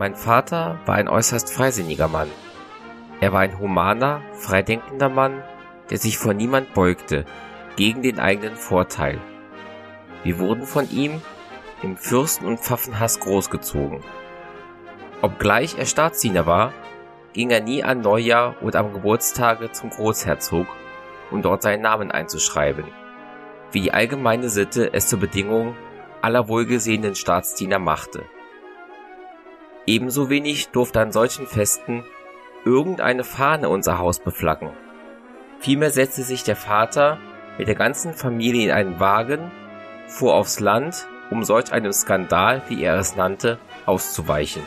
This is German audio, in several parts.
Mein Vater war ein äußerst freisinniger Mann. Er war ein humaner, freidenkender Mann, der sich vor niemand beugte, gegen den eigenen Vorteil. Wir wurden von ihm im Fürsten- und Pfaffenhass großgezogen. Obgleich er Staatsdiener war, ging er nie an Neujahr oder am Geburtstage zum Großherzog, um dort seinen Namen einzuschreiben, wie die allgemeine Sitte es zur Bedingung aller wohlgesehenen Staatsdiener machte. Ebenso wenig durfte an solchen Festen irgendeine Fahne unser Haus beflaggen. Vielmehr setzte sich der Vater mit der ganzen Familie in einen Wagen, fuhr aufs Land, um solch einem Skandal, wie er es nannte, auszuweichen.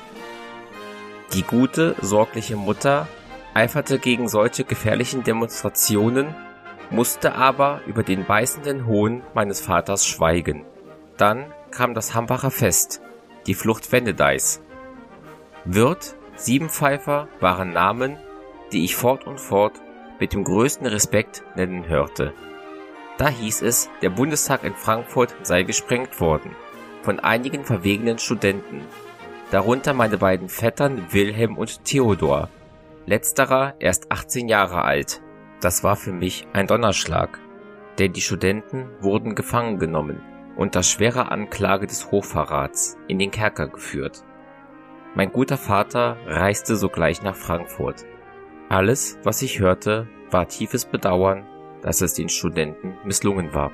Die gute, sorgliche Mutter eiferte gegen solche gefährlichen Demonstrationen, musste aber über den beißenden Hohn meines Vaters schweigen. Dann kam das Hambacher Fest, die Flucht Wendedeis. Wirt, Siebenpfeifer waren Namen, die ich fort und fort mit dem größten Respekt nennen hörte. Da hieß es, der Bundestag in Frankfurt sei gesprengt worden von einigen verwegenen Studenten, darunter meine beiden Vettern Wilhelm und Theodor, letzterer erst 18 Jahre alt. Das war für mich ein Donnerschlag, denn die Studenten wurden gefangen genommen, unter schwerer Anklage des Hochverrats in den Kerker geführt. Mein guter Vater reiste sogleich nach Frankfurt. Alles, was ich hörte, war tiefes Bedauern, dass es den Studenten misslungen war.